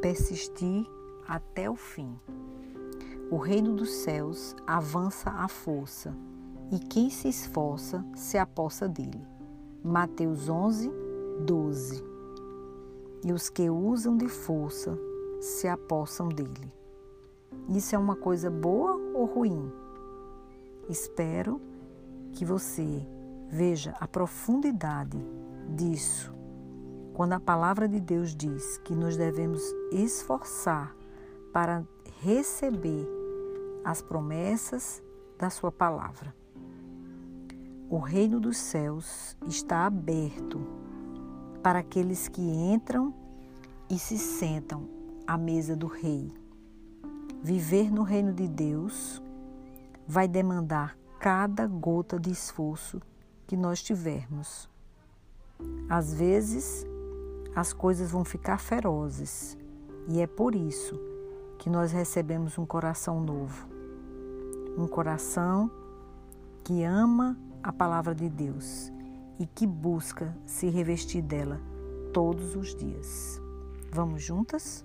persistir até o fim. O reino dos céus avança à força, e quem se esforça se apossa dele. Mateus 11, 12. E os que usam de força se apossam dele. Isso é uma coisa boa ou ruim? Espero que você veja a profundidade disso. Quando a palavra de Deus diz que nos devemos esforçar para receber as promessas da Sua palavra. O reino dos céus está aberto para aqueles que entram e se sentam à mesa do Rei. Viver no reino de Deus vai demandar cada gota de esforço que nós tivermos. Às vezes, as coisas vão ficar ferozes e é por isso que nós recebemos um coração novo. Um coração que ama a palavra de Deus e que busca se revestir dela todos os dias. Vamos juntas?